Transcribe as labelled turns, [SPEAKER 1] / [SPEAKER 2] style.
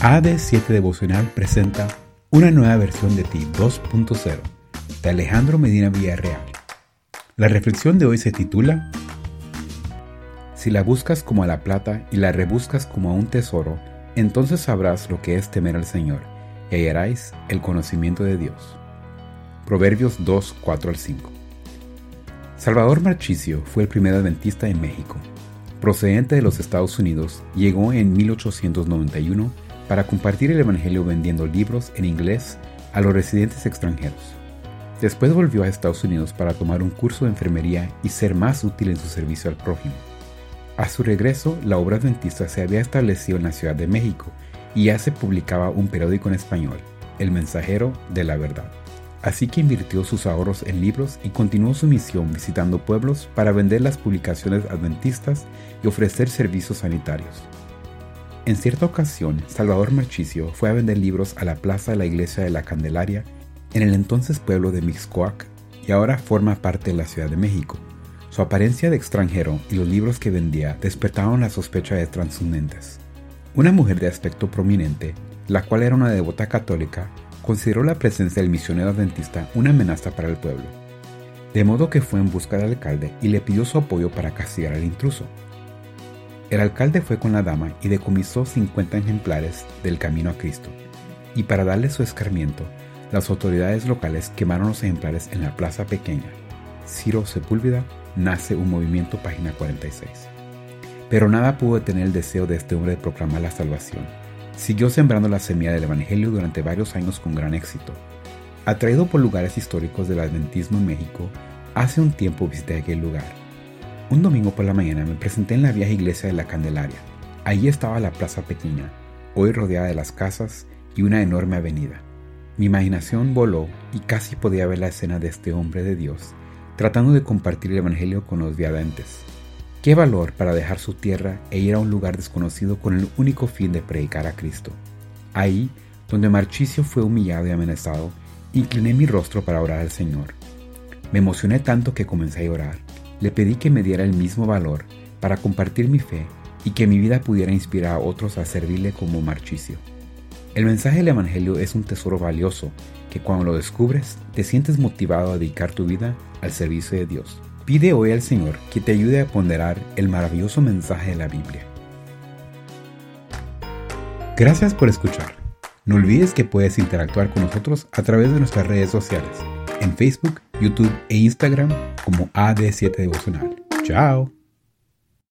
[SPEAKER 1] AD7 Devocional presenta una nueva versión de ti 2.0 de Alejandro Medina Villarreal. La reflexión de hoy se titula Si la buscas como a la plata y la rebuscas como a un tesoro, entonces sabrás lo que es temer al Señor y hallaréis el conocimiento de Dios. Proverbios 2, 4 al 5. Salvador Marchicio fue el primer adventista en México. Procedente de los Estados Unidos, llegó en 1891 para compartir el Evangelio vendiendo libros en inglés a los residentes extranjeros. Después volvió a Estados Unidos para tomar un curso de enfermería y ser más útil en su servicio al prójimo. A su regreso, la obra adventista se había establecido en la Ciudad de México y ya se publicaba un periódico en español, El Mensajero de la Verdad. Así que invirtió sus ahorros en libros y continuó su misión visitando pueblos para vender las publicaciones adventistas y ofrecer servicios sanitarios. En cierta ocasión, Salvador Marchicio fue a vender libros a la plaza de la iglesia de la Candelaria en el entonces pueblo de Mixcoac y ahora forma parte de la Ciudad de México. Su apariencia de extranjero y los libros que vendía despertaron la sospecha de transhumentes. Una mujer de aspecto prominente, la cual era una devota católica, consideró la presencia del misionero adventista una amenaza para el pueblo. De modo que fue en busca del alcalde y le pidió su apoyo para castigar al intruso. El alcalde fue con la dama y decomisó 50 ejemplares del Camino a Cristo, y para darle su escarmiento, las autoridades locales quemaron los ejemplares en la plaza pequeña. Ciro Sepúlveda nace un movimiento, página 46. Pero nada pudo detener el deseo de este hombre de proclamar la salvación. Siguió sembrando la semilla del Evangelio durante varios años con gran éxito. Atraído por lugares históricos del adventismo en México, hace un tiempo visité aquel lugar un domingo por la mañana me presenté en la vieja iglesia de la Candelaria. Allí estaba la plaza pequeña, hoy rodeada de las casas y una enorme avenida. Mi imaginación voló y casi podía ver la escena de este hombre de Dios, tratando de compartir el Evangelio con los viadentes. Qué valor para dejar su tierra e ir a un lugar desconocido con el único fin de predicar a Cristo. Ahí, donde Marchicio fue humillado y amenazado, incliné mi rostro para orar al Señor. Me emocioné tanto que comencé a llorar le pedí que me diera el mismo valor para compartir mi fe y que mi vida pudiera inspirar a otros a servirle como marchicio. El mensaje del Evangelio es un tesoro valioso que cuando lo descubres te sientes motivado a dedicar tu vida al servicio de Dios. Pide hoy al Señor que te ayude a ponderar el maravilloso mensaje de la Biblia. Gracias por escuchar. No olvides que puedes interactuar con nosotros a través de nuestras redes sociales, en Facebook, YouTube e Instagram como AD7 Devocional. Chao.